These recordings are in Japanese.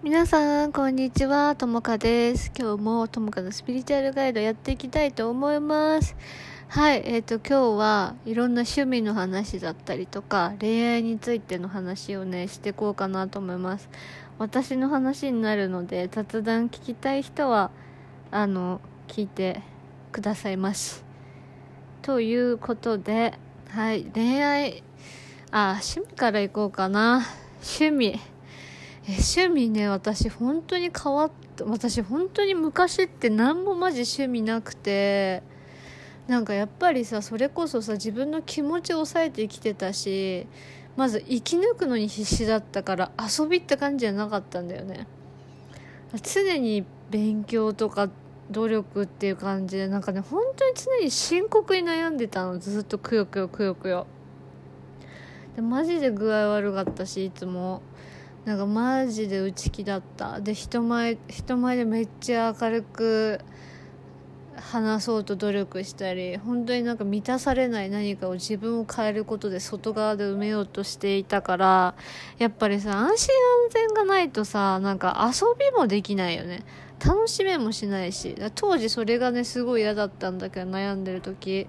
皆さん、こんにちは。ともかです。今日もともかのスピリチュアルガイドやっていきたいと思います。はい、えっ、と、今日はいろんな趣味の話だったりとか、恋愛についての話をね、していこうかなと思います。私の話になるので、雑談聞きたい人は、あの、聞いてくださいまし。ということで、はい、恋愛、あ、趣味からいこうかな。趣味。え趣味ね私本当に変わった私本当に昔って何もマジ趣味なくてなんかやっぱりさそれこそさ自分の気持ちを抑えて生きてたしまず生き抜くのに必死だったから遊びって感じじゃなかったんだよね。常に勉強とか努力っていう感じでなんかね本当に常に深刻に悩んでたの。ずっとくよくよくよくよ。でマジで具合悪かったしいつも。なんかマジで内気だった。で人前人前でめっちゃ明るく話そうと努力したり本当になんか満たされない何かを自分を変えることで外側で埋めようとしていたからやっぱりさ安心安全がないとさなんか遊びもできないよね。楽しめもしないし当時それがねすごい嫌だったんだけど悩んでる時。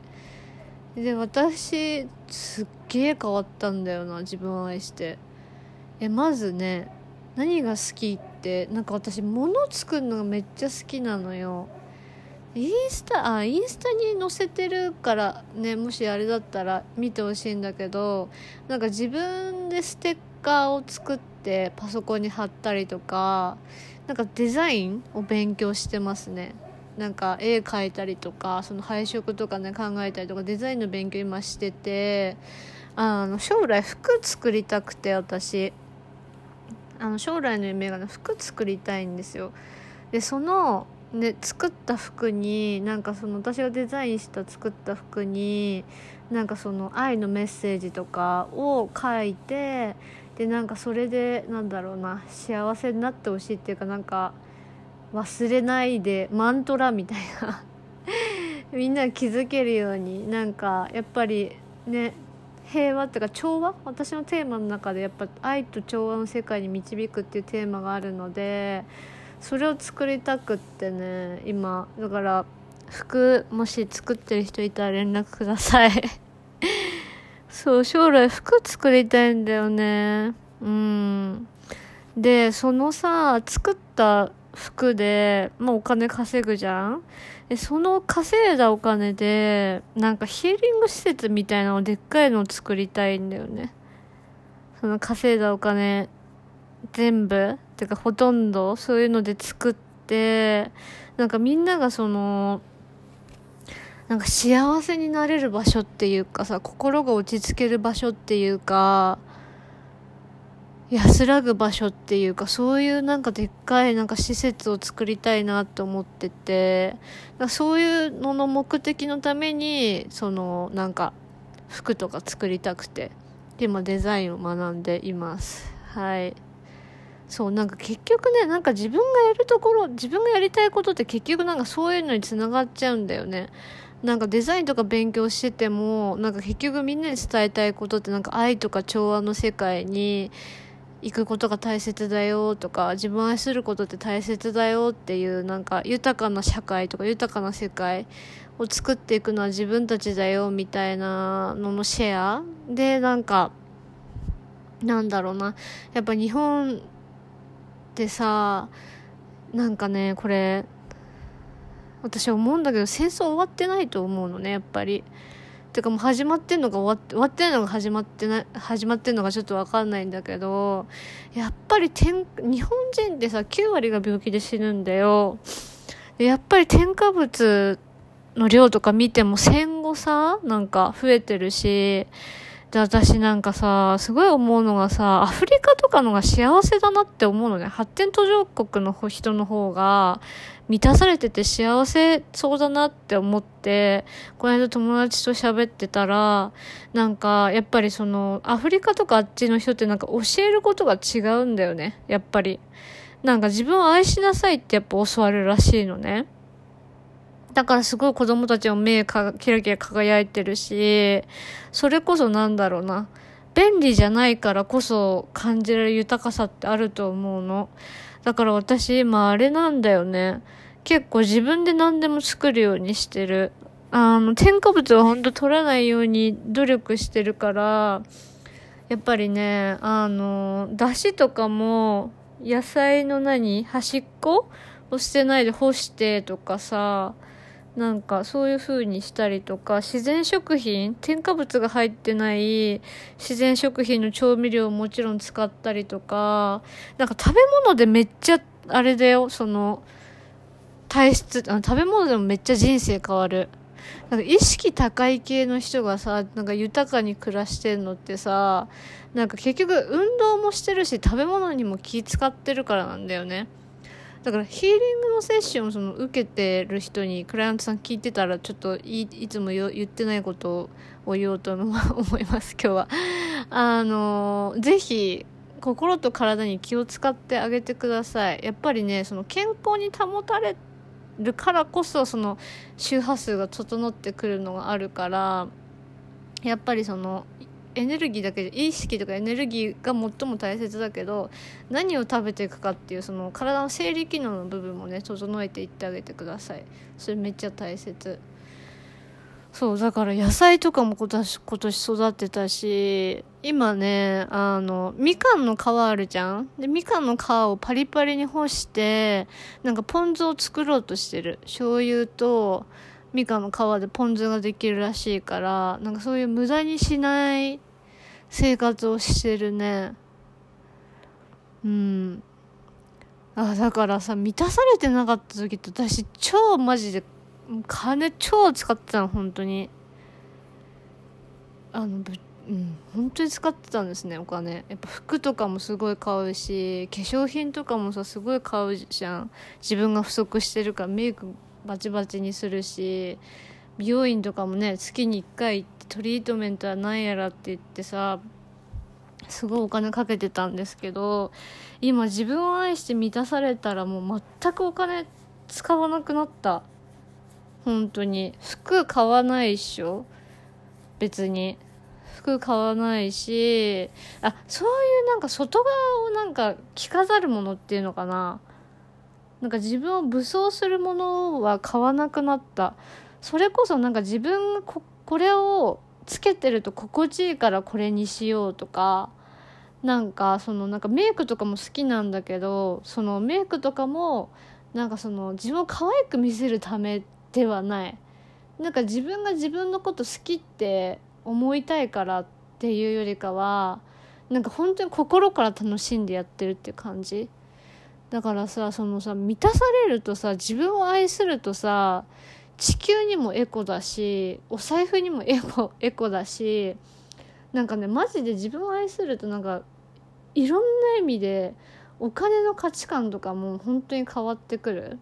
で私すっげえ変わったんだよな自分を愛して。えまずね何が好きってなんか私物作るのがめっちゃ好きなのよ。インスタあインスタに載せてるからねもしあれだったら見てほしいんだけどなんか自分でステッカーを作ってパソコンに貼ったりとかなんかデザインを勉強してますね。なんか絵描いたりとかその配色とかね考えたりとかデザインの勉強今しててあの将来服作りたくて私。あの将来の夢がね服作りたいんですよ。でそのね作った服になんかその私がデザインした作った服になんかその愛のメッセージとかを書いてでなんかそれでなんだろうな幸せになってほしいっていうかなんか忘れないでマントラみたいな。みんな気づけるようになんかやっぱりね平和っていうか調和？私のテーマの中でやっぱ愛と調和の世界に導くっていうテーマがあるのでそれを作りたくってね今。だから服もし作ってる人いたら連絡ください。そう将来服作りたいんだよね。うん。でそのさ作った服で、まあ、お金稼ぐじゃん。でその稼いだお金でなんかヒーリング施設みたいなのでっかいのを作りたいんだよね。その稼いだお金全部？てかほとんど？そういうので作ってなんかみんながそのなんか幸せになれる場所っていうかさ心が落ち着ける場所っていうか安らぐ場所っていうかそういうなんかでっかいなんか施設を作りたいなって思っててそういうのの目的のためにそのなんか服とか作りたくて今デザインを学んでいます。はい。そうなんか結局ねなんか自分がやるところ自分がやりたいことって結局なんかそういうのにつながっちゃうんだよね。なんかデザインとか勉強しててもなんか結局みんなに伝えたいことってなんか愛とか調和の世界に行くことが大切だよとか自分を愛することって大切だよっていうなんか豊かな社会とか豊かな世界を作っていくのは自分たちだよみたいなののシェアでなんかなんだろうなやっぱ日本ってさなんかねこれ私思うんだけど戦争終わってないと思うのねやっぱり。てかもう始まってんのか終わって終わってないのが始まってない始まってんのかちょっと分かんないんだけどやっぱり天日本人ってさ9割が病気で死ぬんだよ。でやっぱり添加物の量とか見ても戦後さなんか増えてるしで、私なんかさ、すごい思うのがさ、アフリカとかのが幸せだなって思うのね。発展途上国の人の方が満たされてて幸せそうだなって思って、この間友達と喋ってたら、なんか、やっぱりその、アフリカとかあっちの人ってなんか教えることが違うんだよね。やっぱり。なんか自分を愛しなさいってやっぱ教わるらしいのね。だからすごい子供たちも目かキラキラ輝いてるし、それこそなんだろうな。便利じゃないからこそ感じられる豊かさってあると思うの。だから私今あれなんだよね。結構自分で何でも作るようにしてる。あの、添加物はほんと取らないように努力してるから、やっぱりね、あの、だしとかも、野菜の何？端っこを捨てないで干してとかさ、なんかそういう風にしたりとか、自然食品、添加物が入ってない自然食品の調味料をもちろん使ったりとか、なんか食べ物でめっちゃ、あれだよ、その、体質、あ食べ物でもめっちゃ人生変わる。なんか意識高い系の人がさ、なんか豊かに暮らしてんのってさ、なんか結局運動もしてるし食べ物にも気使ってるからなんだよね。だからヒーリングのセッションその受けてる人にクライアントさん聞いてたらちょっといいつも言ってないことを言おうと思います今日は。あのぜひ心と体に気を使ってあげてください。やっぱりねその健康に保たれるからこそその周波数が整ってくるのがあるからやっぱりそのエネルギーだけで意識とかエネルギーが最も大切だけど何を食べていくかっていうその体の生理機能の部分もね整えていってあげてください。それめっちゃ大切。そうだから野菜とかも今年今年育てたし今ねあのみかんの皮あるじゃん？でみかんの皮をパリパリに干してなんかポン酢を作ろうとしてる。醤油とみかんの皮でポン酢ができるらしいからなんかそういう無駄にしない生活をしてるね。うん。あだからさ満たされてなかった時って私超マジで金超使ってたの本当に。あのぶうん本当に使ってたんですねお金。やっぱ服とかもすごい買うし化粧品とかもさすごい買うじゃん。自分が不足してるからメイクバチバチにするし美容院とかもね月に1回行ってトリートメントは何やらって言ってさすごいお金かけてたんですけど今自分を愛して満たされたらもう全くお金使わなくなった。本当に。服買わないっしょ。別に。服買わないしあそういうなんか外側をなんか着飾るものっていうのかな。なんか自分を武装するものは買わなくなった。それこそなんか自分がこれをつけてると心地いいからこれにしようとかなんかそのなんかメイクとかも好きなんだけどそのメイクとかもなんかその自分を可愛く見せるためではない。なんか自分が自分のこと好きって思いたいからっていうよりかはなんか本当に心から楽しんでやってるって感じ。だからさそのさ満たされるとさ自分を愛するとさ地球にもエコだしお財布にもエコエコだしなんかねマジで自分を愛するとなんかいろんな意味でお金の価値観とかも本当に変わってくる。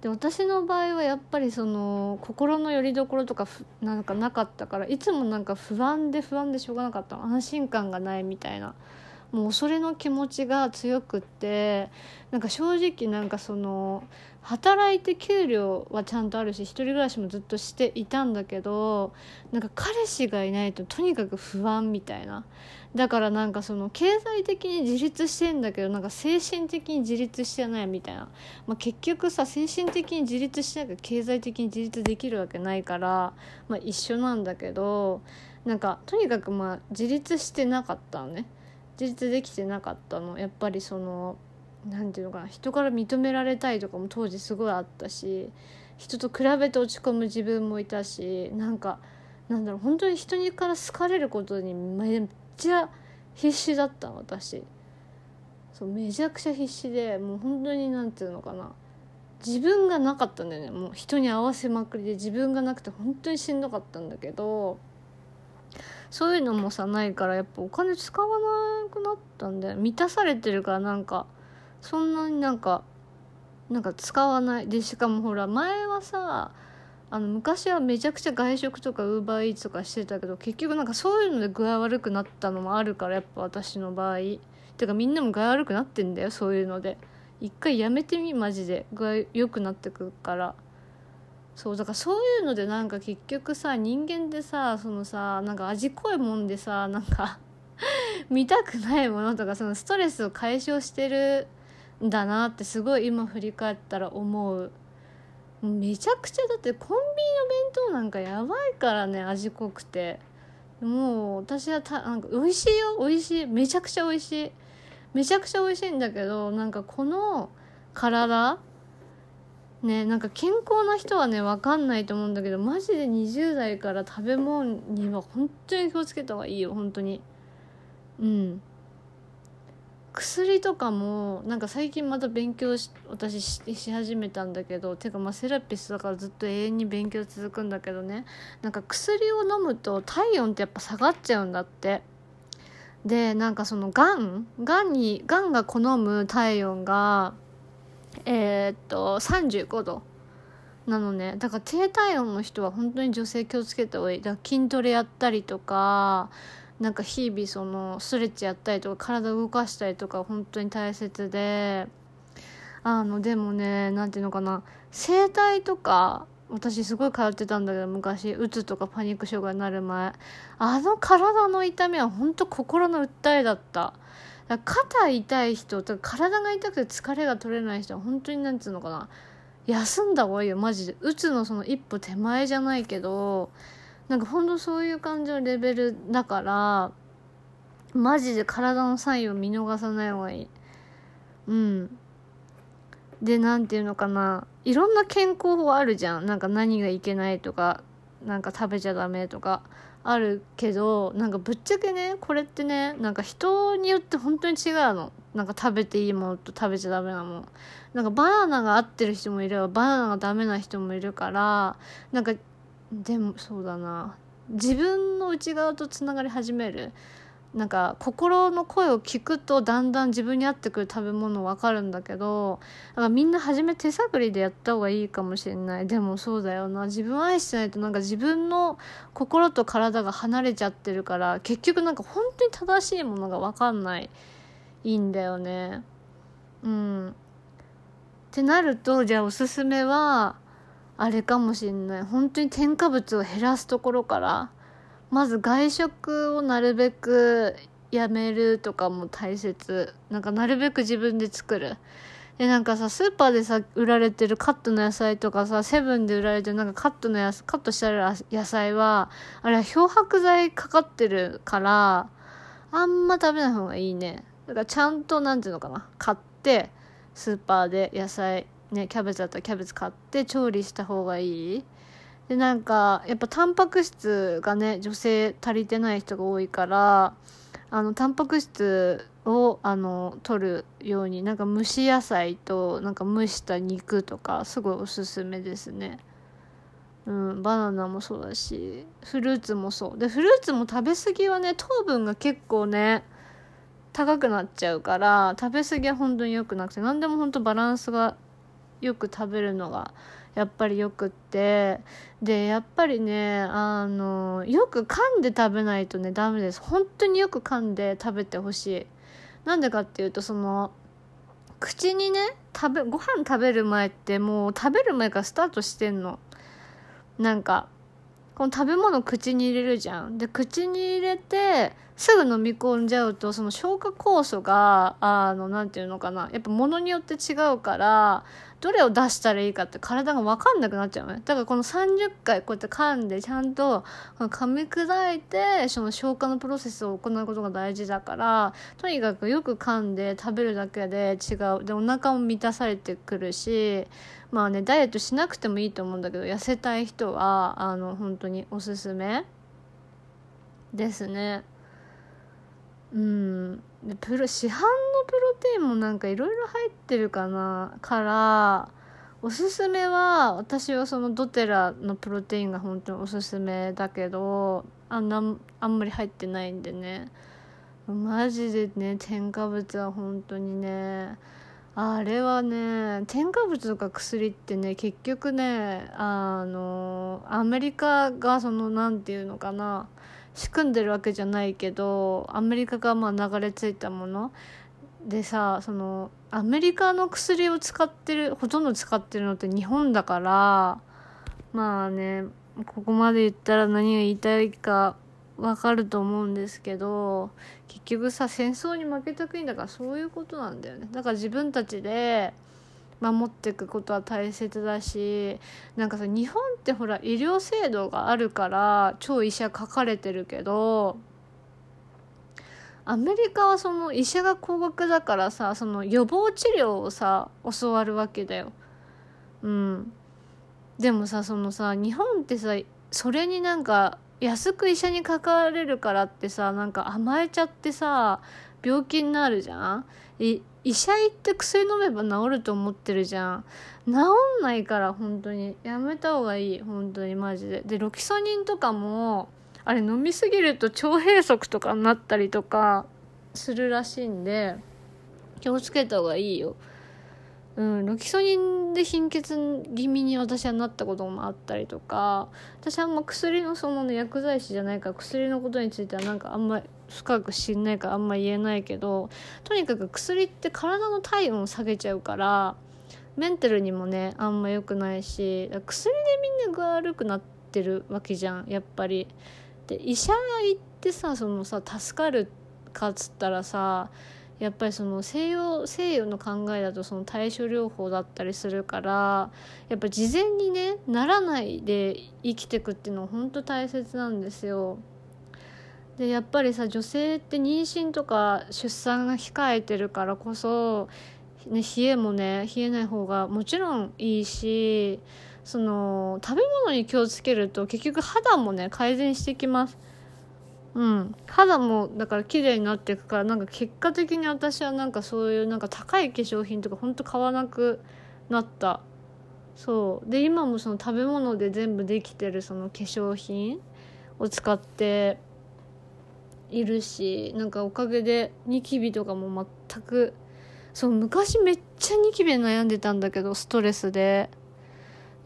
で私の場合はやっぱりその心の拠り所とかなんかなかったからいつもなんか不安で不安でしょうがなかった。安心感がないみたいな。もう恐れの気持ちが強くってなんか正直なんかその働いて給料はちゃんとあるし一人暮らしもずっとしていたんだけどなんか彼氏がいないととにかく不安みたいな。だからなんかその経済的に自立してんだけどなんか精神的に自立してないみたいな、まあ、結局さ精神的に自立しないから経済的に自立できるわけないから、まあ、一緒なんだけどなんかとにかくまあ自立してなかったのね。自立できてなかったの。やっぱりその何て言うのかな人から認められたいとかも当時すごいあったし人と比べて落ち込む自分もいたしなんかなんだろう本当に人にから好かれることにめっちゃ必死だった私。そうめちゃくちゃ必死でもう本当に何て言うのかな自分がなかったんだよね。もう人に合わせまくりで自分がなくて本当にしんどかったんだけどそういうのもさないからやっぱお金使わなくなったんだよ満たされてるからなんかそんなになんかなんか使わない。でしかもほら前はさあの昔はめちゃくちゃ外食とかウーバーイーツとかしてたけど結局なんかそういうので具合悪くなったのもあるからやっぱ私の場合。てかみんなも具合悪くなってんだよそういうので。一回やめてみマジで。具合良くなってくから。そうだからそういうのでなんか結局さ人間ってさそのさなんか味濃いもんでさなんか 見たくないものとかそのストレスを解消してるだなってすごい今振り返ったら思う。めちゃくちゃだってコンビニの弁当なんかやばいからね味濃くて。もう私はたなんか美味しいよ。美味しい。めちゃくちゃ美味しい。めちゃくちゃ美味しいんだけどなんかこの体ねなんか健康な人はね分かんないと思うんだけどマジで20代から食べ物には本当に気をつけた方がいいよ本当に。うん。薬とかもなんか最近また勉強し私し始めたんだけどてかまあセラピストだからずっと永遠に勉強続くんだけどね。なんか薬を飲むと体温ってやっぱ下がっちゃうんだって。でなんかそのがんがんにがんが好む体温がえー、っと35度なのね。だから低体温の人は本当に女性気をつけた方がいい。だから筋トレやったりとかなんか日々そのストレッチやったりとか体動かしたりとか本当に大切であのでもね何ていうのかな。整体とか私すごい通ってたんだけど昔うつとかパニック障害になる前。あの体の痛みは本当心の訴えだった。肩痛い人とか体が痛くて疲れが取れない人は本当になんつうのかな。休んだ方がいいよ。マジで。うつのその一歩手前じゃないけどなんかほんとそういう感じのレベルだからマジで体のサインを見逃さない方がいい。うん。で何て言うのかな。いろんな健康法あるじゃん。なんか何がいけないとかなんか食べちゃダメとかあるけどなんかぶっちゃけねこれってねなんか人によって本当に違うの。なんか食べていいものと食べちゃダメなもの。なんかバナナが合ってる人もいればバナナがダメな人もいるからなんかでもそうだな。自分の内側とつながり始める。なんか心の声を聞くとだんだん自分に合ってくる食べ物分かるんだけどなんかみんな初め手探りでやった方がいいかもしれない。でもそうだよな。自分愛してないとなんか自分の心と体が離れちゃってるから結局なんか本当に正しいものが分かんない。いいんだよね。うん。ってなるとじゃあおすすめはあれかもしんない。本当に添加物を減らすところからまず外食をなるべくやめるとかも大切。なんかなるべく自分で作る。でなんかさスーパーでさ売られてるカットの野菜とかさセブンで売られてるなんかカットのやカットしてある野菜はあれは漂白剤かかってるからあんま食べない方がいいね。だからちゃんとなんていうのかな。買ってスーパーで野菜ねキャベツだったらキャベツ買って調理した方がいいでなんかやっぱタンパク質がね女性足りてない人が多いからあのタンパク質をあの取るようになんか蒸し野菜となんか蒸した肉とかすごいおすすめですね。うん、バナナもそうだしフルーツもそうでフルーツも食べ過ぎはね糖分が結構ね高くなっちゃうから食べ過ぎは本当に良くなくて何でも本当バランスがよく食べるのがやっぱりよくって。でやっぱりねあのよく噛んで食べないとねダメです。本当によく噛んで食べてほしい。なんでかっていうとその口にね食べご飯食べる前ってもう食べる前からスタートしてんの。なんかこの食べ物口に入れるじゃん。で口に入れてすぐ飲み込んじゃうとその消化酵素があの何て言うのかな。やっぱ物によって違うからどれを出したらいいかって体が分かんなくなっちゃうね。だからこの30回こうやって噛んでちゃんと噛み砕いてその消化のプロセスを行うことが大事だからとにかくよく噛んで食べるだけで違う。でお腹も満たされてくるしまあねダイエットしなくてもいいと思うんだけど痩せたい人はあの本当におすすめですね。うん。でプロ市販のプロテインもなんかいろいろ入ってるかな？からおすすめは私はそのドテラのプロテインが本当におすすめだけどあんなあんまり入ってないんでね。マジでね添加物は本当にねあれはね添加物とか薬ってね結局ねあのアメリカがその何て言うのかな仕組んでるわけじゃないけどアメリカがまあ流れ着いたもの。でさそのアメリカの薬を使ってるほとんど使ってるのって日本だからまあねここまで言ったら何が言いたいかわかると思うんですけど結局さ戦争に負けた国だからそういうことなんだよね。だから自分たちで守っていくことは大切だしなんかさ日本ってほら医療制度があるから超医者書かれてるけどアメリカはその医者が高額だからさその予防治療をさ教わるわけだよ。うん、でもさそのさ日本ってさそれになんか安く医者にかかれるからってさなんか甘えちゃってさ病気になるじゃん？医者行って薬飲めば治ると思ってるじゃん。治んないから本当に。やめた方がいい。本当にマジで。でロキソニンとかもあれ飲みすぎると腸閉塞とかになったりとかするらしいんで気をつけた方がいいよ。うん、ロキソニンで貧血気味に私はなったこともあったりとか私はあんま薬のその、ね、薬剤師じゃないから薬のことについてはなんかあんまり深く知んないからあんま言えないけどとにかく薬って体の体温を下げちゃうからメンタルにもねあんま良くないし薬でみんな具悪くなってるわけじゃんやっぱり。で医者行ってさそのさ助かるかっつったらさやっぱりその西洋西洋の考えだとその対処療法だったりするからやっぱ事前にねならないで生きてくっていうのは本当大切なんですよ。でやっぱりさ女性って妊娠とか出産が控えてるからこそ、ね、冷えもね冷えない方がもちろんいいしその食べ物に気をつけると結局肌もね改善してきます。うん、肌もだから綺麗になっていくからなんか結果的に私はなんかそういうなんか高い化粧品とかほんと買わなくなった。そう。で今もその食べ物で全部できてるその化粧品を使っているしなんかおかげでニキビとかも全くそう昔めっちゃニキビ悩んでたんだけどストレスで。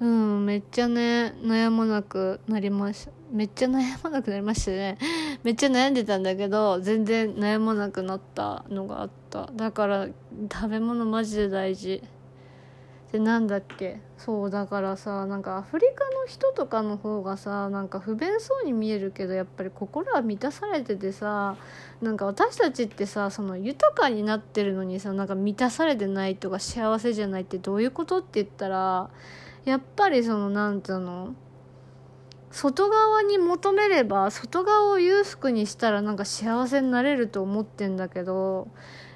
うんめっちゃね悩まなくなりましためっちゃ悩まなくなりましたね。めっちゃ悩んでたんだけど全然悩まなくなったのがあった。だから食べ物マジで大事。でなんだっけそうだからさなんかアフリカの人とかの方がさなんか不便そうに見えるけどやっぱり心は満たされててさなんか私たちってさその豊かになってるのにさなんか満たされてないとか幸せじゃないってどういうことって言ったらやっぱりそのなんつうの外側に求めれば外側を裕福にしたらなんか幸せになれると思ってんだけど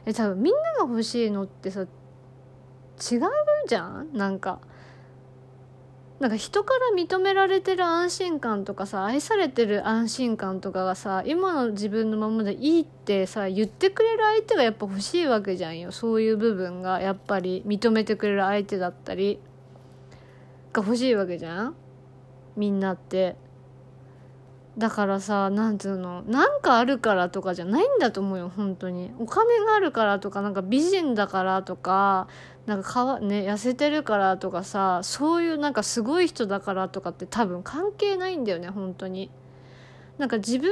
え多分みんなが欲しいのってさ違うじゃん？なんか。なんか人から認められてる安心感とかさ愛されてる安心感とかがさ今の自分のままでいいってさ言ってくれる相手がやっぱ欲しいわけじゃんよ。そういう部分がやっぱり認めてくれる相手だったりが欲しいわけじゃん？みんなって。だからさなんつうのなんかあるからとかじゃないんだと思うよ本当に。お金があるからとかなんか美人だからとかなんかかわ、ね、痩せてるからとかさそういうなんかすごい人だからとかって多分関係ないんだよね本当に。なんか自分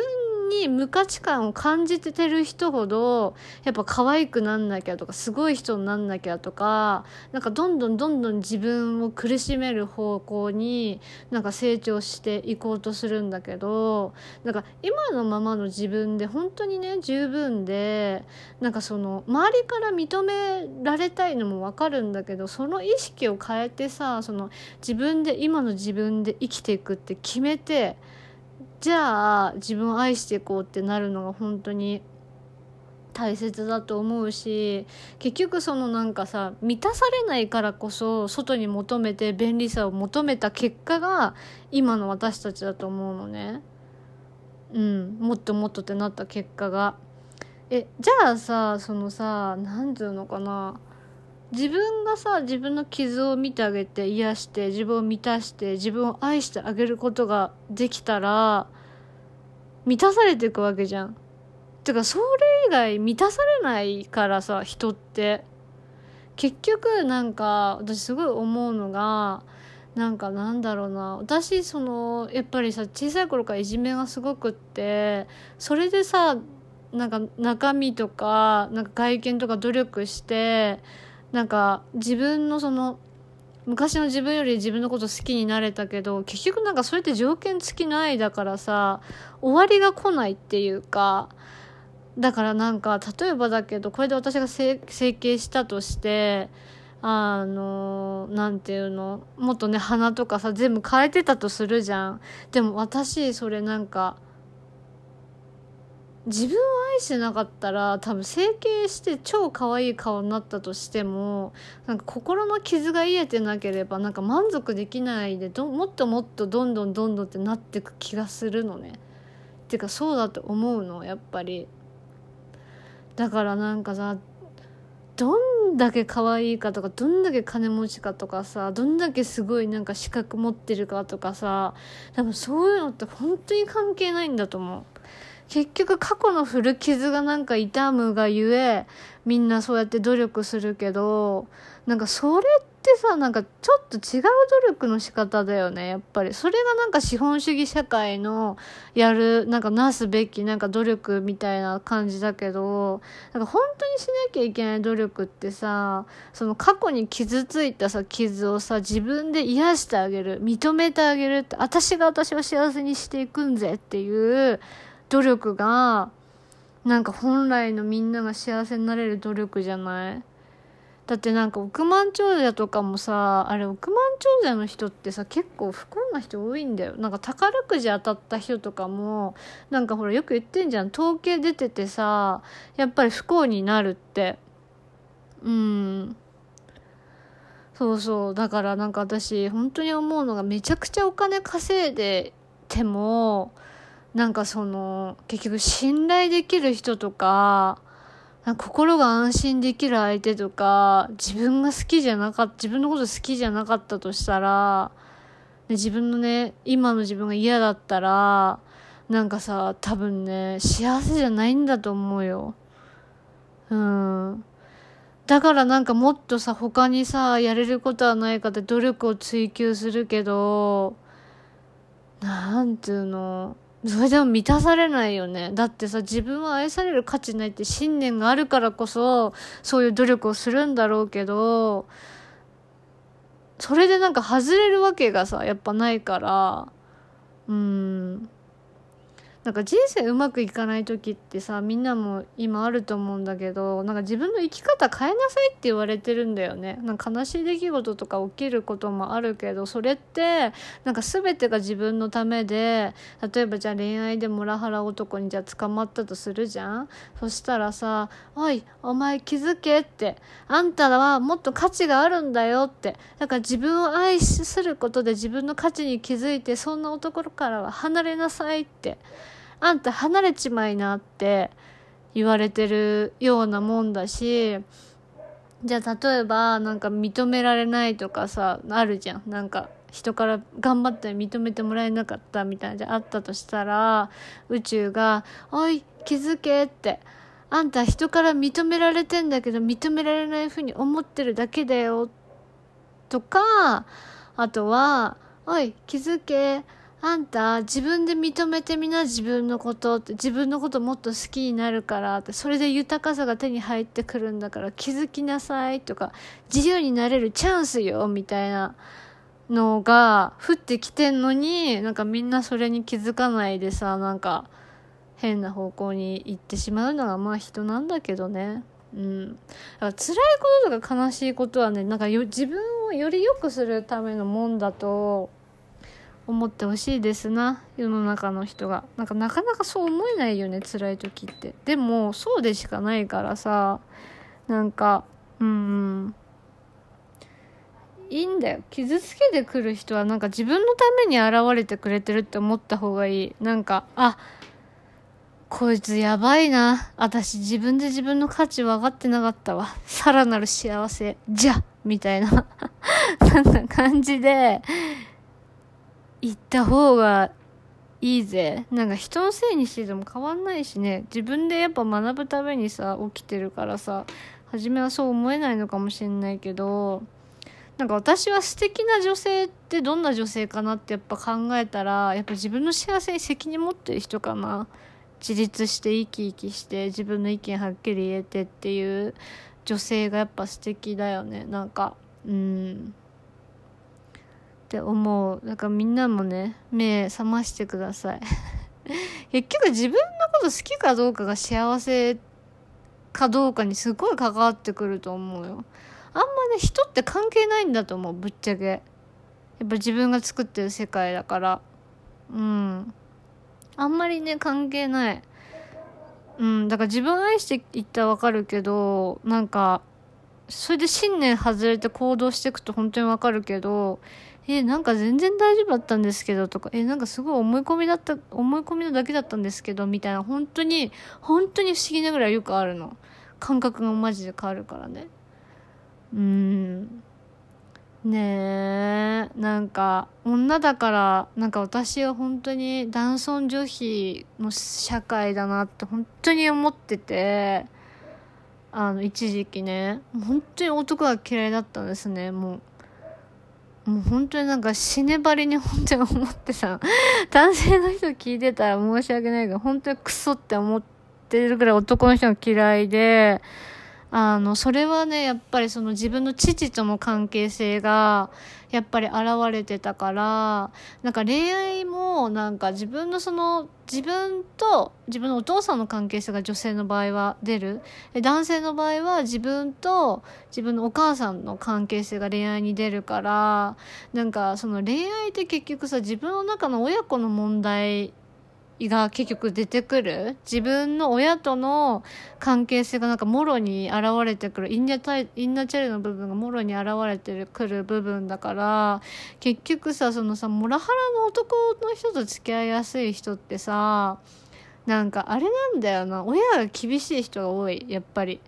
に無価値観を感じててる人ほどやっぱ可愛くなんなきゃとかすごい人になんなきゃとかなんかどんどんどんどん自分を苦しめる方向になんか成長していこうとするんだけどなんか今のままの自分で本当にね十分でなんかその周りから認められたいのも分かるんだけどその意識を変えてさその自分で今の自分で生きていくって決めて。じゃあ自分を愛していこうってなるのが本当に大切だと思うし結局そのなんかさ満たされないからこそ外に求めて便利さを求めた結果が今の私たちだと思うのね。うんもっともっとってなった結果が。えじゃあさそのさ何て言うのかな。自分がさ自分の傷を見てあげて癒して自分を満たして自分を愛してあげることができたら満たされていくわけじゃん。てかそれ以外満たされないからさ人って結局なんか私すごい思うのがなんかなんだろうな私そのやっぱりさ小さい頃からいじめがすごくってそれでさなんか中身とかなんか外見とか努力してなんか自分のその昔の自分より自分のこと好きになれたけど結局なんかそれって条件付きの愛だからさ終わりが来ないっていうかだからなんか例えばだけどこれで私が整形したとしてあのなんていうのもっとね鼻とかさ全部変えてたとするじゃん。でも私それなんか自分を愛してなかったら多分整形して超可愛い顔になったとしてもなんか心の傷が癒えてなければなんか満足できないでどもっともっとどんどんどんどんってなってく気がするのね。っていうかそうだと思うのやっぱり。だからなんかさどんだけ可愛いかとかどんだけ金持ちかとかさどんだけすごいなんか資格持ってるかとかさ多分そういうのって本当に関係ないんだと思う。結局過去の古傷がなんか痛むがゆえみんなそうやって努力するけどなんかそれってさなんかちょっと違う努力の仕方だよねやっぱり。それがなんか資本主義社会のやるなんかなすべきなんか努力みたいな感じだけどなんか本当にしなきゃいけない努力ってさその過去に傷ついたさ傷をさ自分で癒してあげる認めてあげるって私が私を幸せにしていくんぜっていう努力がなんか本来のみんなが幸せになれる努力じゃない？だってなんか億万長者とかもさあれ億万長者の人ってさ結構不幸な人多いんだよ。なんか宝くじ当たった人とかもなんかほらよく言ってんじゃん。統計出ててさやっぱり不幸になるって。うん。そうそう。だからなんか私本当に思うのがめちゃくちゃお金稼いでてもなんかその結局信頼できる人とか心が安心できる相手とか自分が好きじゃなかった自分のこと好きじゃなかったとしたら自分のね今の自分が嫌だったらなんかさ多分ね幸せじゃないんだと思うよ。うん。だからなんかもっとさ他にさやれることはないかって努力を追求するけどなんていうの？それでも満たされないよね。だってさ、自分は愛される価値ないって信念があるからこそ、そういう努力をするんだろうけど、それでなんか外れるわけがさ、やっぱないから、うん。なんか人生うまくいかない時ってさみんなも今あると思うんだけどなんか自分の生き方変えなさいって言われてるんだよねなんか悲しい出来事とか起きることもあるけどそれってなんか全てが自分のためで例えばじゃあ恋愛でモラハラ男にじゃあ捕まったとするじゃんそしたらさ「おいお前気づけ」って「あんたらはもっと価値があるんだよ」ってだから自分を愛することで自分の価値に気づいてそんな男からは離れなさいって。あんた離れちまいなって言われてるようなもんだし、じゃあ例えばなんか認められないとかさ、あるじゃん。なんか人から頑張って認めてもらえなかったみたいなじゃあったとしたら、宇宙が、おい、気づけって。あんた人から認められてんだけど認められないふうに思ってるだけだよ。とか、あとは、おい、気づけ。あんた自分で認めてみな自分のことって自分のこともっと好きになるからってそれで豊かさが手に入ってくるんだから気づきなさいとか自由になれるチャンスよみたいなのが降ってきてんのになんかみんなそれに気づかないでさなんか変な方向に行ってしまうのがまあ人なんだけどね。うん、だから辛いこととか悲しいことはねなんか自分をより良くするためのもんだと思ってほしいですな世の中の人が。なんかなかなかそう思えないよね辛い時って。でもそうでしかないからさなんかうんいいんだよ。傷つけてくる人はなんか自分のために現れてくれてるって思った方がいい。なんかあこいつやばいな。私自分で自分の価値分かってなかったわ。さらなる幸せ。じゃみたいな。そんな感じで行った方がいいぜ。なんか人のせいにしてても変わんないしね。自分でやっぱ学ぶためにさ、起きてるからさ、初めはそう思えないのかもしれないけど、なんか私は素敵な女性ってどんな女性かなってやっぱ考えたら、やっぱ自分の幸せに責任持ってる人かな。自立して生き生きして自分の意見はっきり言えてっていう女性がやっぱ素敵だよね。なんか、うん。って思う。だからみんなもね目覚ましてください。結局自分のこと好きかどうかが幸せかどうかにすごい関わってくると思うよ。あんまね人って関係ないんだと思うぶっちゃけ。やっぱ自分が作ってる世界だから。うん。あんまりね関係ない。うん。だから自分愛していったらわかるけどなんかそれで信念外れて行動していくと本当にわかるけどえなんか全然大丈夫だったんですけどとかえなんかすごい思い込みだった思い込みのだけだったんですけどみたいな本当に本当に不思議なぐらいよくあるの。感覚がマジで変わるからね。うん。ねえ。なんか女だからなんか私は本当に男尊女卑の社会だなって本当に思っててあの一時期ね。本当に男が嫌いだったんですねもう。もう本当になんか死ねばりに本当に思ってさ 男性の人聞いてたら申し訳ないけど本当にクソって思ってるぐらい男の人が嫌いで。あの、それはね、やっぱりその自分の父との関係性が、やっぱり現れてたから、なんか恋愛も、なんか自分のその、自分と、自分のお父さんの関係性が女性の場合は出る。男性の場合は自分と自分のお母さんの関係性が恋愛に出るから、なんかその恋愛って結局さ、自分の中の親子の問題が結局出てくる。自分の親との関係性がなんかもろに現れてくる。インナインナチャルの部分がもろに現れてくる部分だから結局さそのさモラハラの男の人と付き合いやすい人ってさなんかあれなんだよな。親が厳しい人が多いやっぱり。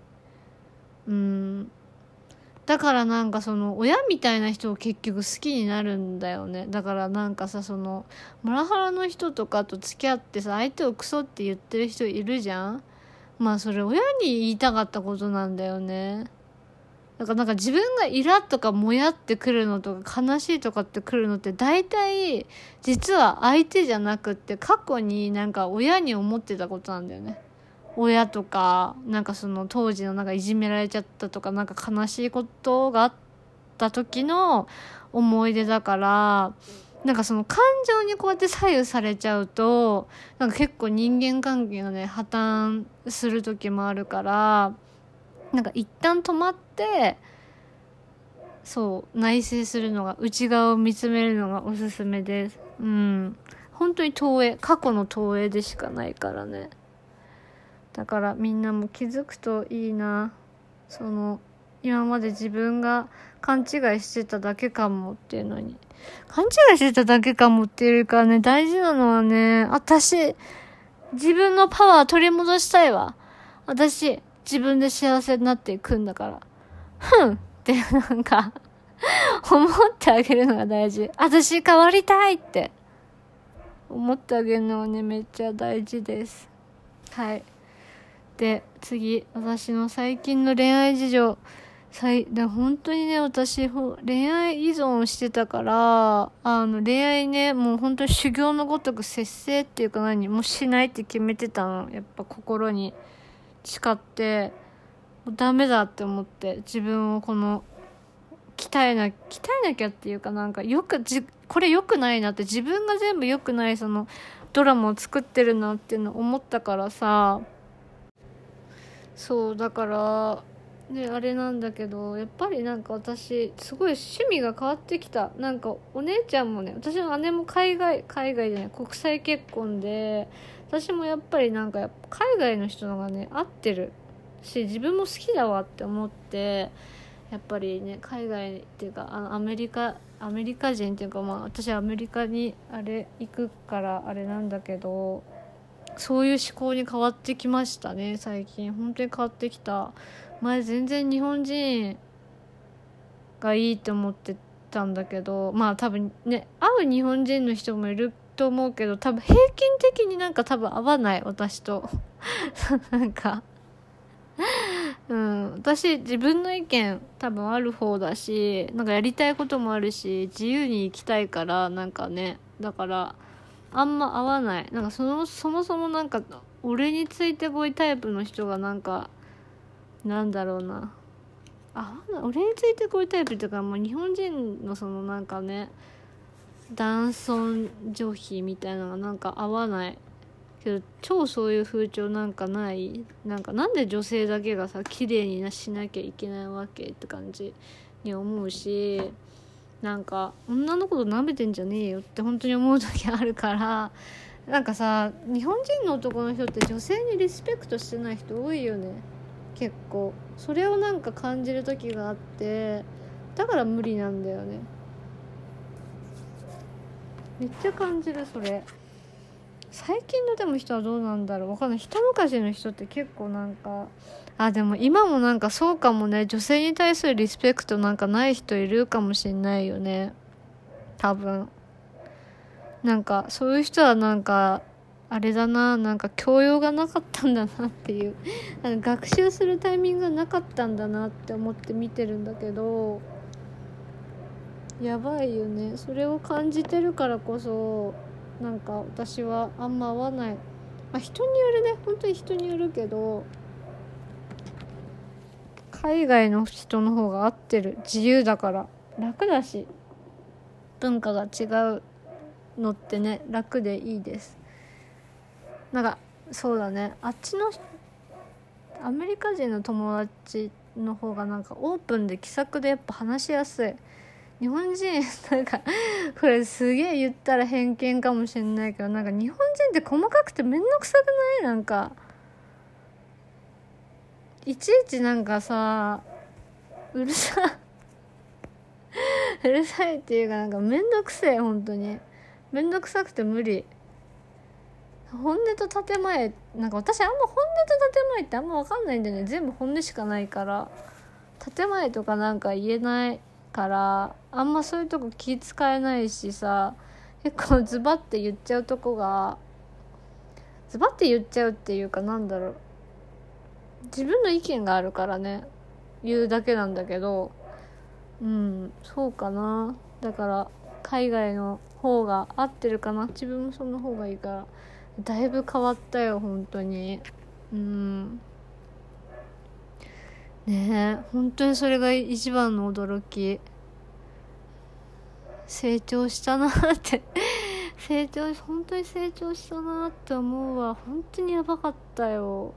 うん。だからなんかその親みたいな人を結局好きになるんだよね。だからなんかさそのモラハラの人とかと付き合ってさ相手をクソって言ってる人いるじゃん。まあそれ親に言いたかったことなんだよね。だからなんか自分がイラとかもやってくるのとか悲しいとかってくるのって大体実は相手じゃなくって過去になんか親に思ってたことなんだよね。親とかなんかその当時のなんかいじめられちゃったとかなんか悲しいことがあった時の思い出だからなんかその感情にこうやって左右されちゃうとなんか結構人間関係がね破綻する時もあるからなんか一旦止まってそう内省するのが内側を見つめるのがおすすめです。うん。本当に投影過去の投影でしかないからね。だからみんなも気づくといいな。その今まで自分が勘違いしてただけかもっていうのに。勘違いしてただけかもっていうかね大事なのはね私自分のパワー取り戻したいわ。私自分で幸せになっていくんだから。ふん。ってなんか思ってあげるのが大事。私変わりたいって思ってあげるのはねめっちゃ大事です。はい。で次私の最近の恋愛事情。最で本当にね私恋愛依存してたからあの恋愛ねもう本当に修行のごとく節制っていうか何もしないって決めてたの。やっぱ心に誓ってもうダメだって思って自分をこの鍛えな鍛えなきゃっていうかなんかよくじこれ良くないなって自分が全部良くないそのドラマを作ってるなっていうの思ったからさ。そうだからねあれなんだけどやっぱりなんか私すごい趣味が変わってきた。なんかお姉ちゃんもね私の姉も海外海外じゃない国際結婚で私もやっぱりなんか海外の人のがね合ってるし自分も好きだわって思ってやっぱりね海外っていうかあのアメリカアメリカ人っていうかまあ私アメリカにあれ行くからあれなんだけどそういう思考に変わってきましたね最近。本当に変わってきた。前全然日本人がいいって思ってたんだけどまあ多分ね会う日本人の人もいると思うけど多分平均的になんか多分合わない私と。なんか。うん。私自分の意見多分ある方だしなんかやりたいこともあるし自由に生きたいからなんかね。だからあんま合わない。なんかそのそもそもなんか俺についてこいタイプの人がなんかなんだろうな。あ俺についてこいタイプっていうかもう日本人のそのなんかね男尊女卑みたいなのがなんか合わない。けど超そういう風潮なんかない。なんかなんで女性だけがさ綺麗になしなきゃいけないわけって感じに思うし。なんか女の子と舐めてんじゃねえよって本当に思う時あるからなんかさ日本人の男の人って女性にリスペクトしてない人多いよね。結構。それをなんか感じる時があってだから無理なんだよね。めっちゃ感じるそれ。最近のでも人はどうなんだろう？わかんない。一昔の人って結構なんかあでも今もなんかそうかもね。女性に対するリスペクトなんかない人いるかもしんないよね。多分。なんかそういう人はなんかあれだな。なんか教養がなかったんだなっていう。学習するタイミングがなかったんだなって思って見てるんだけど。やばいよね。それを感じてるからこそなんか私はあんま合わない、まあ、人によるね。本当に人によるけど海外の人の方が合ってる自由だから楽だし文化が違うのってね楽でいいです。なんかそうだね。あっちのアメリカ人の友達の方がなんかオープンで気さくでやっぱ話しやすい。日本人なんかこれすげえ言ったら偏見かもしれないけどなんか日本人って細かくてめんどくさくない？なんか。いちいちなんかさうるさ うるさいっていうかなんかめんどくせえ本当に。めんどくさくて無理。本音と建前なんか私あんま本音と建前ってあんま分かんないんだよね。全部本音しかないから。建前とかなんか言えない。からあんまそういうとこ気使えないしさ結構ズバッて言っちゃうとこがズバッて言っちゃうっていうかなんだろう。自分の意見があるからね言うだけなんだけどうんそうかな。だから海外の方が合ってるかな。自分もその方がいいからだいぶ変わったよ本当に。うん。ねえ本当にそれが一番の驚き。成長したなって。成長本当に成長したなって思うわ。本当にやばかったよ。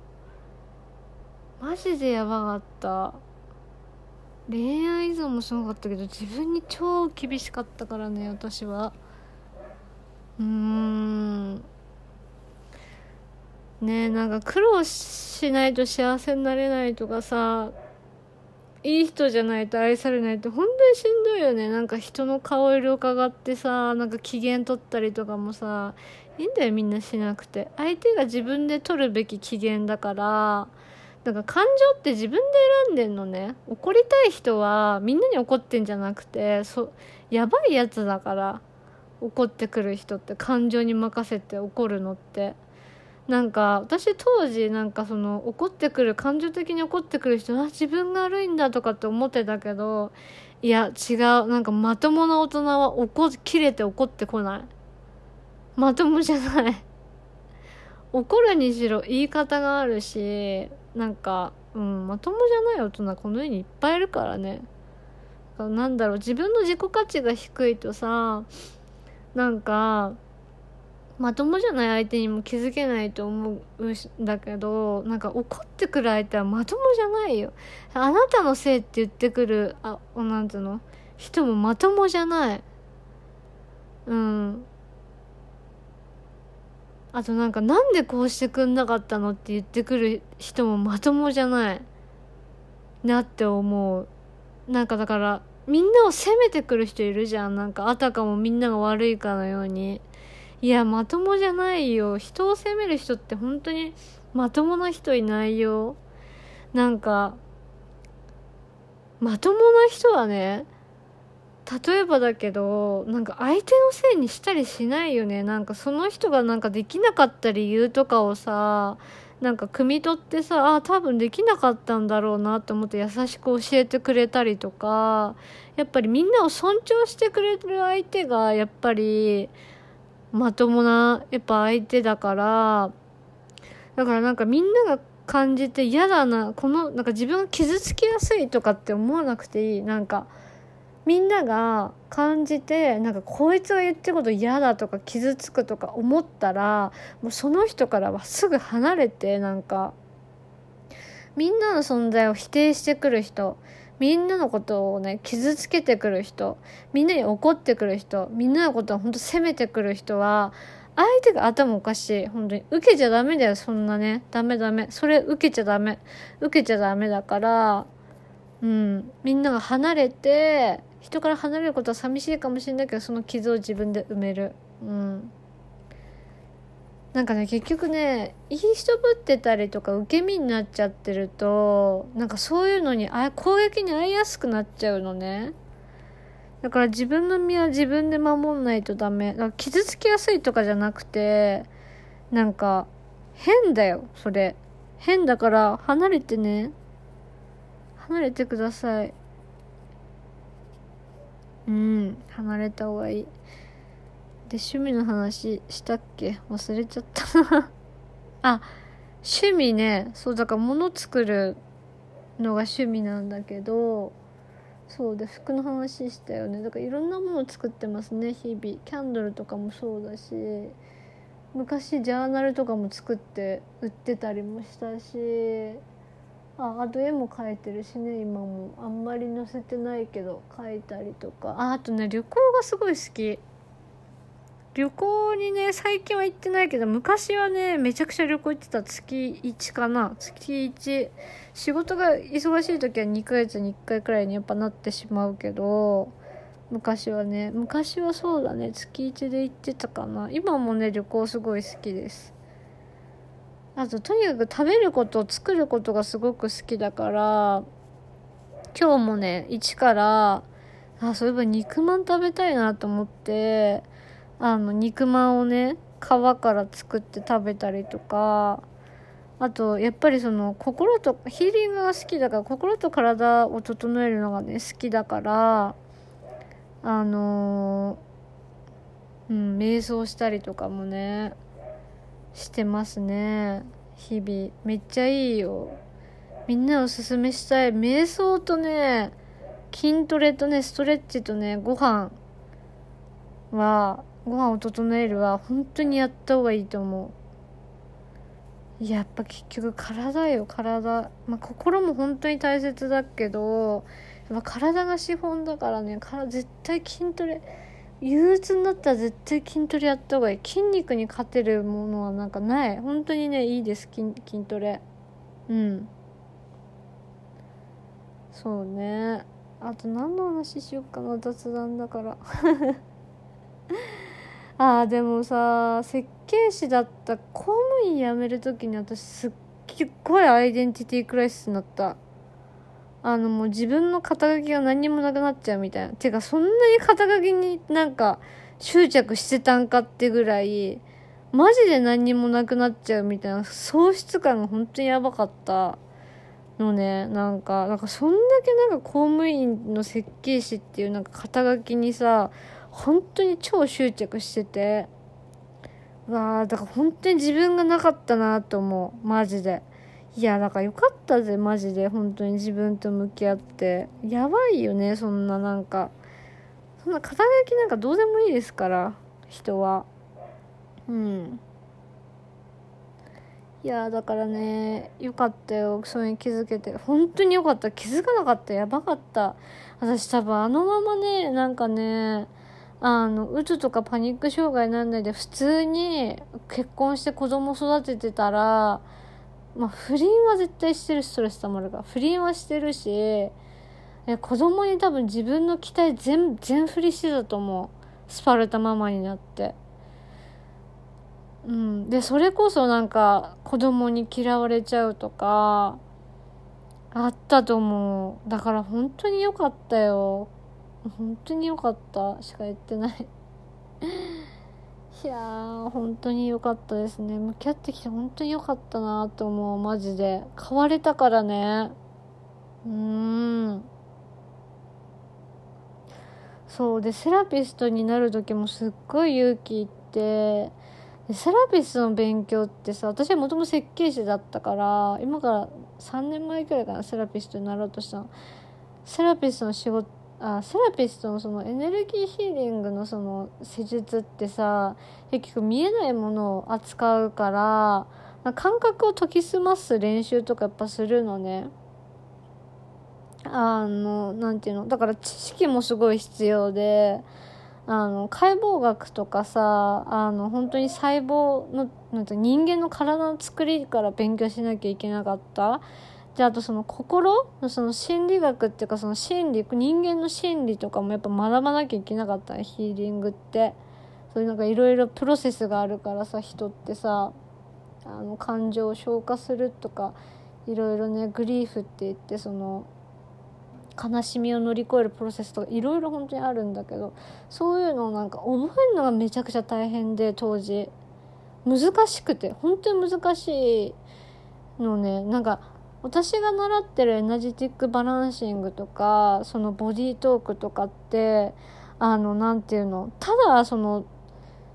マジでやばかった。恋愛依存もすごかったけど自分に超厳しかったからね私は。うーん。ねえなんか苦労しないと幸せになれないとかさいい人じゃないと愛されないって本当にしんどいよね。なんか人の顔色伺ってさなんか機嫌取ったりとかもさいいんだよみんなしなくて。相手が自分で取るべき機嫌だからだか感情って自分で選んでんのね。怒りたい人はみんなに怒ってんじゃなくてそやばいやつだから怒ってくる人って感情に任せて怒るのって。なんか私当時なんかその怒ってくる感情的に怒ってくる人は自分が悪いんだとかって思ってたけどいや違うなんかまともな大人は怒切れて怒ってこない。まともじゃない。怒るにしろ言い方があるしなんか、うん、まともじゃない大人この世にいっぱいいるからね。なんだろう自分の自己価値が低いとさなんかまともじゃない相手にも気づけないと思うんだけどなんか怒ってくる相手はまともじゃないよ。あなたのせいって言ってくるあなんつうの？人もまともじゃない。うん。あとなんかなんでこうしてくんなかったのって言ってくる人もまともじゃない。なって思う。なんかだからみんなを責めてくる人いるじゃん。なんかあたかもみんなが悪いかのように。いやまともじゃないよ。人を責める人って本当にまともな人いないよ。なんかまともな人はね例えばだけどなんか相手のせいにしたりしないよね。なんかその人がなんかできなかった理由とかをさなんか汲み取ってさあ多分できなかったんだろうなって思って優しく教えてくれたりとかやっぱりみんなを尊重してくれる相手がやっぱりまともなやっぱ相手だからだからなんかみんなが感じて嫌だなこのなんか自分が傷つきやすいとかって思わなくていい。なんかみんなが感じてなんかこいつが言ってること嫌だとか傷つくとか思ったらもうその人からはすぐ離れてなんかみんなの存在を否定してくる人みんなのことをね傷つけてくる人みんなに怒ってくる人みんなのことを本当責めてくる人は相手が頭おかしい。本当に受けちゃダメだよそんなね。ダメダメ。それ受けちゃダメ。受けちゃダメだからうん。みんなが離れて人から離れることは寂しいかもしれないけどその傷を自分で埋める。うん。なんかね結局ねいい人ぶってたりとか受け身になっちゃってるとなんかそういうのにあ攻撃に遭いやすくなっちゃうのね。だから自分の身は自分で守んないとダメ。だから傷つきやすいとかじゃなくてなんか変だよそれ。変だから離れてね。離れてください。うん離れた方がいい。で趣味の話したっけ？忘れちゃったあ趣味ね。そうだから物作るのが趣味なんだけどそうで服の話したよね。だからいろんなもの作ってますね日々。キャンドルとかもそうだし昔ジャーナルとかも作って売ってたりもしたしああと絵も描いてるしね今も。あんまり載せてないけど描いたりとか。ああとね旅行がすごい好き。旅行にね最近は行ってないけど昔はねめちゃくちゃ旅行行ってた月1かな。月1仕事が忙しい時は2ヶ月に1回くらいにやっぱなってしまうけど昔はね。昔はそうだね。月1で行ってたかな。今もね旅行すごい好きです。あととにかく食べること作ることがすごく好きだから今日もね一からあそういえば肉まん食べたいなと思ってあの肉まんをね皮から作って食べたりとかあとやっぱりその心とヒーリングが好きだから心と体を整えるのがね好きだからあの、うん瞑想したりとかもねしてますね。日々。めっちゃいいよ。みんなおすすめしたい。瞑想とね筋トレとねストレッチとねご飯はご飯を整えるは本当にやった方がいいと思う。やっぱ結局体よ体。まあ心も本当に大切だけどやっぱ体が資本だからねから絶対筋トレ憂鬱になったら絶対筋トレやった方がいい。筋肉に勝てるものはなんかない。本当にねいいです筋筋トレ。うん。そうね。あと何の話しよっかな雑談だから。あーでもさ設計士だった公務員辞める時に私すっごいアイデンティティクライシスになった。あのもう自分の肩書きが何にもなくなっちゃうみたいな。てかそんなに肩書きになんか執着してたんかってぐらいマジで何にもなくなっちゃうみたいな喪失感が本当にやばかった。のねなんかなんかそんだけなんか公務員の設計士っていうなんか肩書きにさ本当に超執着しててわあだから本当に自分がなかったなと思う。マジで。いやだからよかったぜマジで。本当に自分と向き合って。やばいよねそんななんか。そんな肩書きなんかどうでもいいですから人は。うん。いやだからねよかったよ。それに気づけて。本当によかった。気づかなかった。やばかった。私多分あのままねなんかねあのうつとかパニック障害になんないで普通に結婚して子供育ててたらまあ不倫は絶対してるストレスたまるから。不倫はしてるしえ子供に多分自分の期待全全振りしてたと思う。スパルタママになって。うん。でそれこそなんか子供に嫌われちゃうとかあったと思う。だから本当に良かったよ。本当に良かった。しか言ってない。いやー本当に良かったですね。向き合ってきて本当に良かったなと思う。マジで。変われたからね。うーん。そう。でセラピストになる時もすっごい勇気いってでセラピストの勉強ってさ私はもとも設計士だったから今から3年前くらいかなセラピストになろうとしたの。セラピストの仕事あセラピストのそのエネルギーヒーリングのその施術ってさ結局見えないものを扱うから感覚を研ぎ澄ます練習とかやっぱするのね。あのなんていうのだから知識もすごい必要であの解剖学とかさあの本当に細胞のなんて人間の体の作りから勉強しなきゃいけなかった。であとその心のその心理学っていうかその心理人間の心理とかもやっぱ学ばなきゃいけなかったヒーリングって。そういうなんかいろいろプロセスがあるからさ人ってさあの感情を消化するとかいろいろねグリーフって言ってその悲しみを乗り越えるプロセスとかいろいろ本当にあるんだけどそういうのをなんか覚えるのがめちゃくちゃ大変で当時。難しくて本当に難しいのね。なんか私が習ってるエナジティックバランシングとかそのボディートークとかってあの何て言うのただその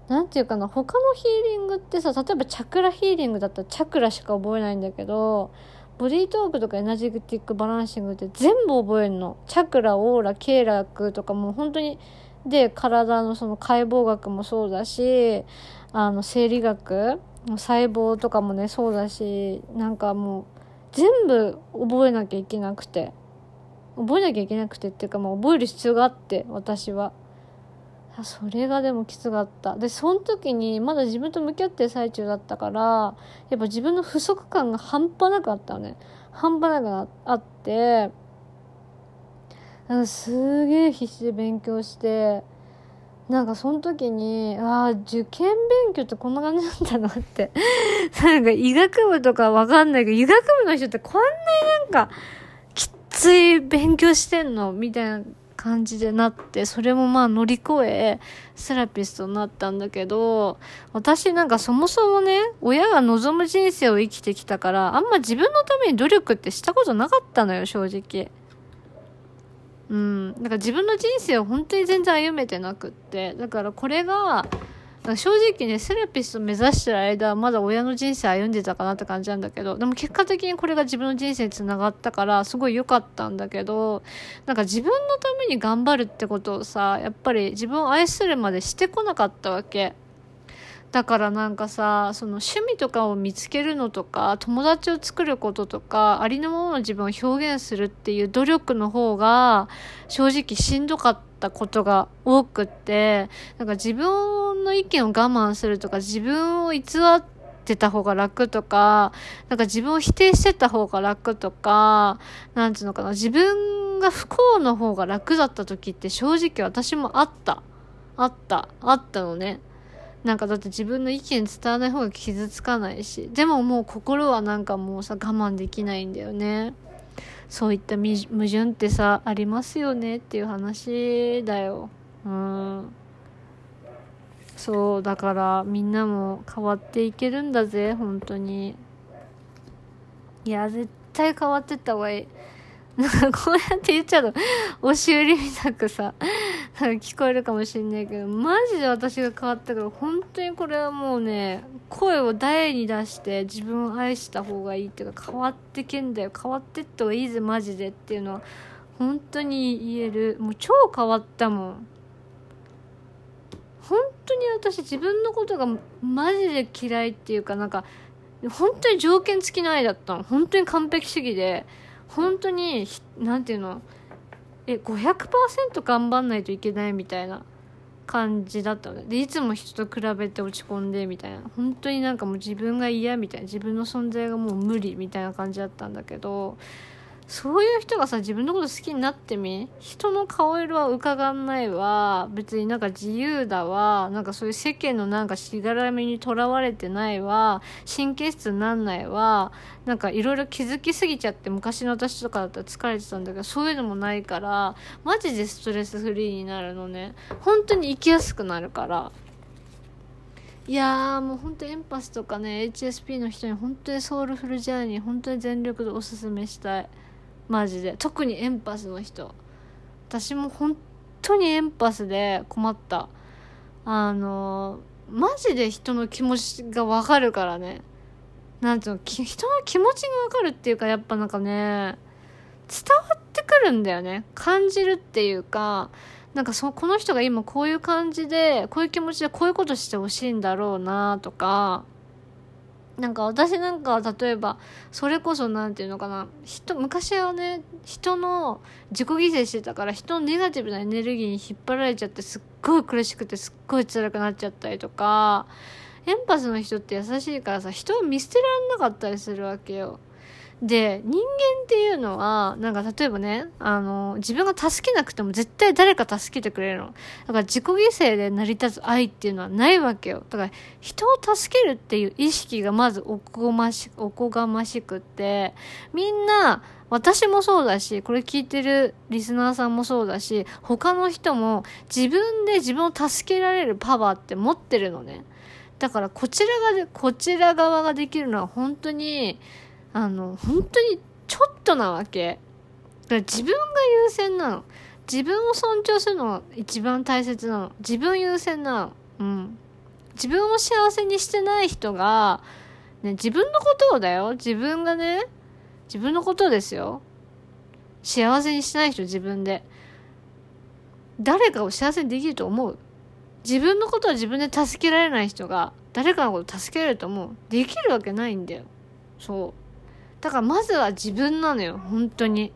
何て言うかな他のヒーリングってさ例えばチャクラヒーリングだったらチャクラしか覚えないんだけどボディートークとかエナジティックバランシングって全部覚えるの？チャクラオーラ経絡とかもう本当にで体のその解剖学もそうだしあの生理学細胞とかもねそうだしなんかもう全部覚えなきゃいけなくて。覚えなきゃいけなくてっていうか、まあ、覚える必要があって私は。それがでもきつかった。でその時にまだ自分と向き合ってる最中だったからやっぱ自分の不足感が半端なくあったのね。半端なくあってすげえ必死で勉強してなんかその時に、ああ、受験勉強ってこんな感じなんだなって。なんか医学部とかわかんないけど、医学部の人ってこんなになんか、きつい勉強してんのみたいな感じでなって、それもまあ乗り越え、セラピストになったんだけど、私なんかそもそもね、親が望む人生を生きてきたから、あんま自分のために努力ってしたことなかったのよ、正直。うん。だから自分の人生を本当に全然歩めてなくって。だからこれが、正直ね、セラピスト目指してる間はまだ親の人生歩んでたかなって感じなんだけど、でも結果的にこれが自分の人生につながったから、すごい良かったんだけど、なんか自分のために頑張るってことをさ、やっぱり自分を愛するまでしてこなかったわけ。だからなんかさその趣味とかを見つけるのとか友達を作ることとかありのままの自分を表現するっていう努力の方が正直しんどかったことが多くってなんか自分の意見を我慢するとか自分を偽ってた方が楽とかなんか自分を否定してた方が楽とかなんつうのかな自分が不幸の方が楽だった時って正直私もあったあったあったのね。なんかだって自分の意見伝わない方が傷つかないしでももう心はなんかもうさ我慢できないんだよね。そういった矛盾ってさありますよねっていう話だよ。うん。そうだからみんなも変わっていけるんだぜ本当に。いや絶対変わってった方がいい。なんかこうやって言っちゃうと押し売りみたくさ聞こえるかもしんないけど、マジで私が変わったから、本当にこれはもうね、声を大に出して自分を愛した方がいいっていうか、変わってけんだよ。変わってった方がいいぜ、マジでっていうのは、本当に言える。もう超変わったもん。本当に私自分のことがマジで嫌いっていうかなんか本当に条件付きの愛だったの本当に完璧主義で本当に何て言うの？え500%頑張んないといけないみたいな感じだったのでいつも人と比べて落ち込んでみたいな。本当になんかもう自分が嫌みたいな自分の存在がもう無理みたいな感じだったんだけどそういう人がさ、自分のこと好きになってみ人の顔色は伺んないわ。別になんか自由だわ。なんかそういう世間のなんかしがらみにとらわれてないわ。神経質になんないわ。なんかいろいろ気づきすぎちゃって昔の私とかだったら疲れてたんだけど、そういうのもないから、マジでストレスフリーになるのね。本当に生きやすくなるから。いやーもう本当エンパスとかね HSP の人に本当にソウルフルジャーニー本当に全力でおすすめしたい。マジで。特にエンパスの人。私も本当にエンパスで困った。あのマジで人の気持ちがわかるからね。なんていうの人の気持ちがわかるっていうかやっぱなんかね伝わってくるんだよね。感じるっていうか、なんかそ、この人が今こういう感じで、こういう気持ちでこういうことしてほしいんだろうなとか、なんか私なんか例えばそれこそ何て言うのかな人昔はね人の自己犠牲してたから人のネガティブなエネルギーに引っ張られちゃってすっごい苦しくてすっごい辛くなっちゃったりとかエンパスの人って優しいからさ人を見捨てられなかったりするわけよ。で、人間っていうのは、なんか例えばね、あの、自分が助けなくても絶対誰か助けてくれるの。だから自己犠牲で成り立つ愛っていうのはないわけよ。だから人を助けるっていう意識がまずおこがまし、おこがましくって、みんな、私もそうだし、これ聞いてるリスナーさんもそうだし、他の人も自分で自分を助けられるパワーって持ってるのね。だからこちらが、こちら側ができるのは本当に、あの、本当にちょっとなわけ。だから自分が優先なの。自分を尊重するのが一番大切なの。自分優先なの。うん。自分を幸せにしてない人が、ね、自分のことをだよ。自分がね、自分のことですよ。幸せにしない人自分で。誰かを幸せにできると思う？自分のことは自分で助けられない人が誰かのこと助けられると思う？できるわけないんだよ。そう。だからまずは自分なのよ、本当に。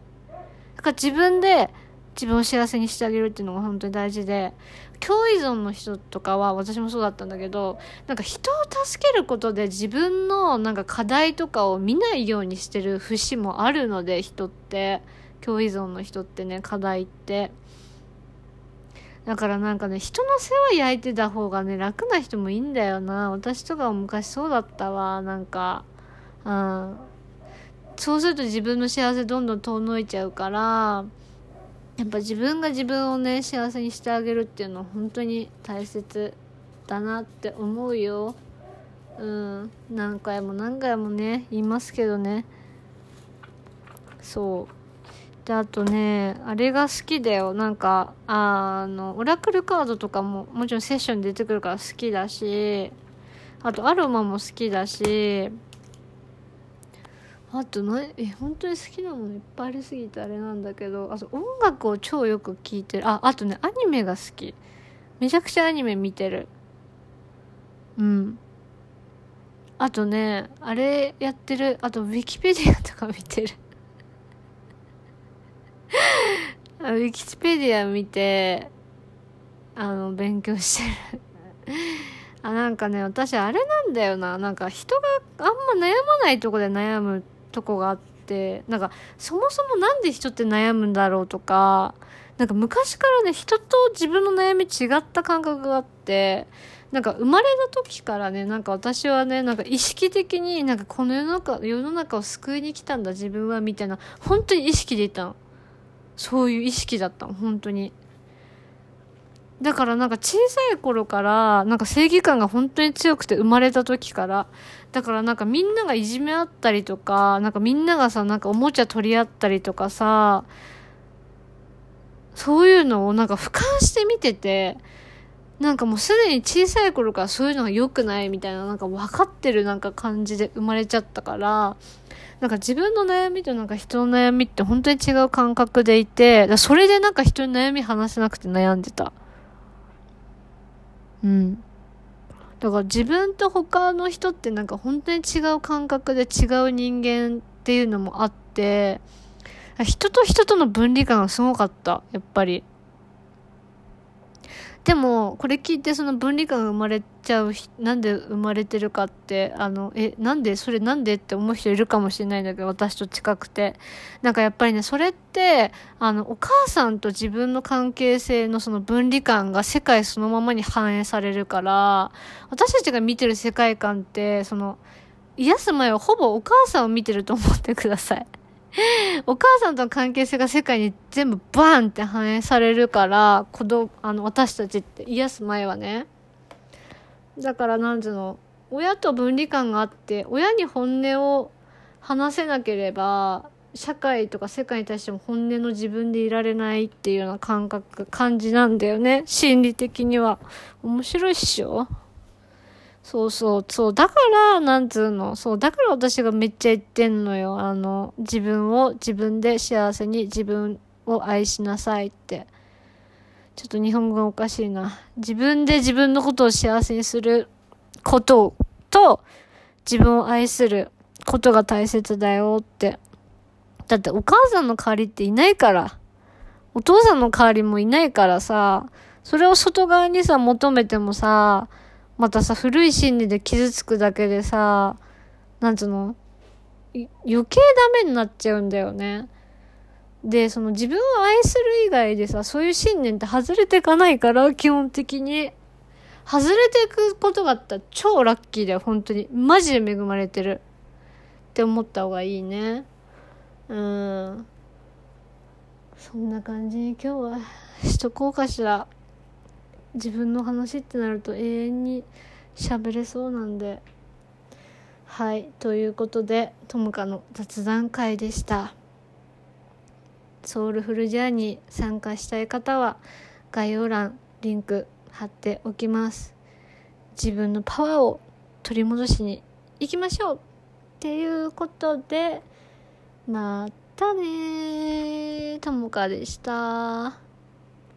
だから自分で自分を幸せにしてあげるっていうのが本当に大事で、共依存の人とかは私もそうだったんだけど、なんか人を助けることで自分のなんか課題とかを見ないようにしてる節もあるので、人って。共依存の人ってね、課題って。だからなんかね、人の世話焼いてた方がね、楽な人もいいんだよな。私とかも昔そうだったわ。なんか、うん。そうすると自分の幸せどんどん遠のいちゃうからやっぱ自分が自分をね幸せにしてあげるっていうのは本当に大切だなって思うよ。うん。何回も何回もね言いますけどね。そう。であとねあれが好きだよ。なんかあのオラクルカードとかももちろんセッションで出てくるから好きだしあとアロマも好きだしあとなえ本当に好きなものいっぱいありすぎてあれなんだけどあと音楽を超よく聴いてる。ああとねアニメが好き。めちゃくちゃアニメ見てる。うん。あとねあれやってる。あとウィキペディアとか見てる。ウィキペディア見てあの勉強してる。あなんかね私あれなんだよな。なんか人があんま悩まないとこで悩むとこがあってなんかそもそもなんで人って悩むんだろうとかなんか昔からね人と自分の悩み違った感覚があってなんか生まれた時からねなんか私はねなんか意識的になんかこの世の中世の中を救いに来たんだ自分はみたいな本当に意識でいたの。そういう意識だったの本当に。だからなんか小さい頃からなんか正義感が本当に強くて生まれた時からだからなんかみんながいじめ合ったりとか、なんかみんながさ、なんかおもちゃ取り合ったりとかさ、そういうのをなんか俯瞰して見てて、なんかもうすでに小さい頃からそういうのが良くないみたいななんか分かってるなんか感じで生まれちゃったから、なんか自分の悩みとなんか人の悩みって本当に違う感覚でいて、それでなんか人に悩み話せなくて悩んでた。うん。だから自分と他の人ってなんか本当に違う感覚で違う人間っていうのもあって、人と人との分離感がすごかった、やっぱり。でも、これ聞いてその分離感が生まれちゃう、なんで生まれてるかって、あの、え、なんで、それなんでって思う人いるかもしれないんだけど、私と近くて。なんかやっぱりね、それって、あの、お母さんと自分の関係性のその分離感が世界そのままに反映されるから、私たちが見てる世界観って、その、癒す前はほぼお母さんを見てると思ってください。お母さんとの関係性が世界に全部バーンって反映されるから、子供、あの、私たちって癒す前はね。だからなんつうの、親と分離感があって、親に本音を話せなければ、社会とか世界に対しても本音の自分でいられないっていうような感覚、感じなんだよね。心理的には。面白いっしょ？そうそう、そう。だから、なんつうの。そう。だから私がめっちゃ言ってんのよ。あの、自分を自分で幸せに自分を愛しなさいって。ちょっと日本語がおかしいな。自分で自分のことを幸せにすることと、自分を愛することが大切だよって。だってお母さんの代わりっていないから。お父さんの代わりもいないからさ、それを外側にさ、求めてもさ、またさ、古い心理で傷つくだけでさ、なんつうの？余計ダメになっちゃうんだよね。で、その自分を愛する以外でさ、そういう信念って外れていかないから、基本的に。外れていくことがあったら超ラッキーだよ、本当に。マジで恵まれてる。って思った方がいいね。うん。そんな感じに今日はしとこうかしら。自分の話ってなると永遠に喋れそうなんで。はい。ということで、ともかの雑談会でした。ソウルフルジャーに参加したい方は概要欄リンク貼っておきます自分のパワーを取り戻しに行きましょうっていうことでまたねともかでした。